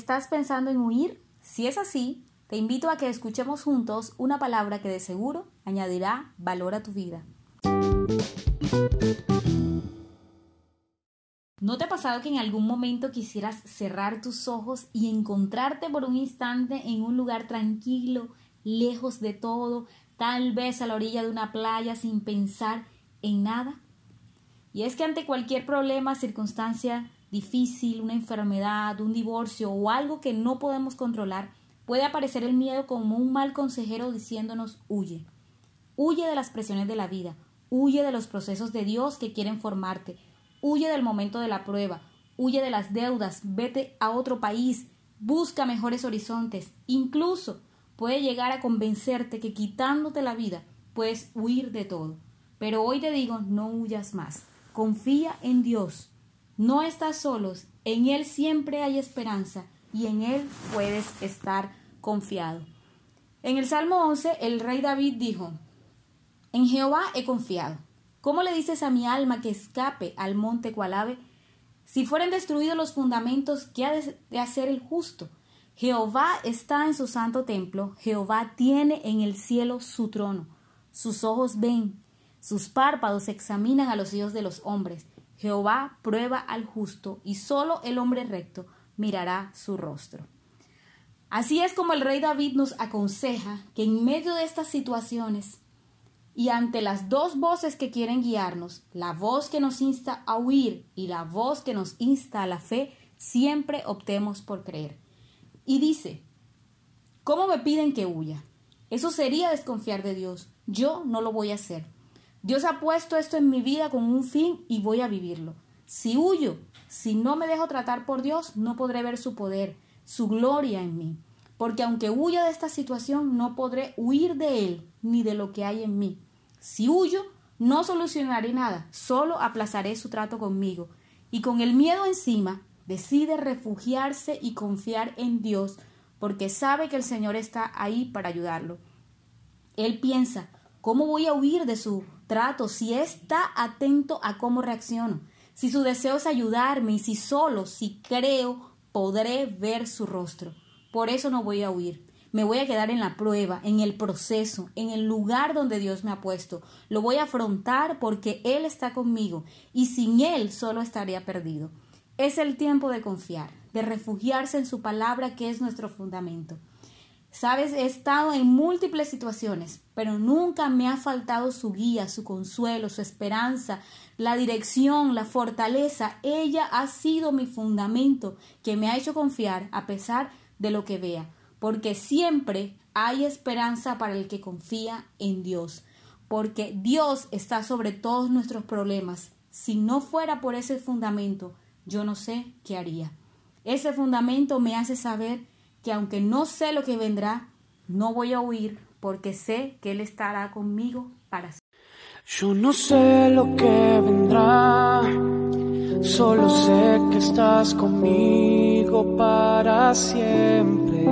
¿Estás pensando en huir? Si es así, te invito a que escuchemos juntos una palabra que de seguro añadirá valor a tu vida. ¿No te ha pasado que en algún momento quisieras cerrar tus ojos y encontrarte por un instante en un lugar tranquilo, lejos de todo, tal vez a la orilla de una playa sin pensar en nada? Y es que ante cualquier problema, circunstancia difícil, una enfermedad, un divorcio o algo que no podemos controlar, puede aparecer el miedo como un mal consejero diciéndonos huye. Huye de las presiones de la vida, huye de los procesos de Dios que quieren formarte, huye del momento de la prueba, huye de las deudas, vete a otro país, busca mejores horizontes, incluso puede llegar a convencerte que quitándote la vida puedes huir de todo. Pero hoy te digo, no huyas más. Confía en Dios. No estás solos, en Él siempre hay esperanza y en Él puedes estar confiado. En el Salmo 11, el rey David dijo, En Jehová he confiado. ¿Cómo le dices a mi alma que escape al monte cual ave? Si fueren destruidos los fundamentos, ¿qué ha de hacer el justo? Jehová está en su santo templo, Jehová tiene en el cielo su trono. Sus ojos ven, sus párpados examinan a los hijos de los hombres. Jehová prueba al justo y solo el hombre recto mirará su rostro. Así es como el rey David nos aconseja que en medio de estas situaciones y ante las dos voces que quieren guiarnos, la voz que nos insta a huir y la voz que nos insta a la fe, siempre optemos por creer. Y dice, ¿cómo me piden que huya? Eso sería desconfiar de Dios. Yo no lo voy a hacer. Dios ha puesto esto en mi vida con un fin y voy a vivirlo. Si huyo, si no me dejo tratar por Dios, no podré ver su poder, su gloria en mí. Porque aunque huya de esta situación, no podré huir de Él ni de lo que hay en mí. Si huyo, no solucionaré nada, solo aplazaré su trato conmigo. Y con el miedo encima, decide refugiarse y confiar en Dios, porque sabe que el Señor está ahí para ayudarlo. Él piensa, ¿cómo voy a huir de su trato si está atento a cómo reacciono, si su deseo es ayudarme y si solo, si creo, podré ver su rostro. Por eso no voy a huir. Me voy a quedar en la prueba, en el proceso, en el lugar donde Dios me ha puesto. Lo voy a afrontar porque Él está conmigo y sin Él solo estaría perdido. Es el tiempo de confiar, de refugiarse en su palabra que es nuestro fundamento. Sabes, he estado en múltiples situaciones, pero nunca me ha faltado su guía, su consuelo, su esperanza, la dirección, la fortaleza. Ella ha sido mi fundamento que me ha hecho confiar a pesar de lo que vea, porque siempre hay esperanza para el que confía en Dios, porque Dios está sobre todos nuestros problemas. Si no fuera por ese fundamento, yo no sé qué haría. Ese fundamento me hace saber que aunque no sé lo que vendrá, no voy a huir porque sé que Él estará conmigo para siempre. Yo no sé lo que vendrá, solo sé que estás conmigo para siempre.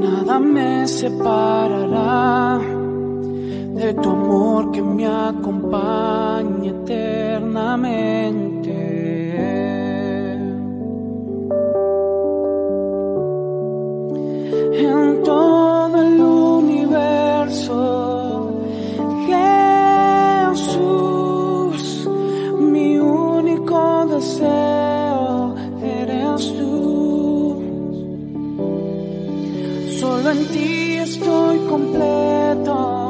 Nada me separará de tu amor que me acompaña eternamente. En todo el universo, Jesús, mi único deseo eres tú. Solo en ti estoy completo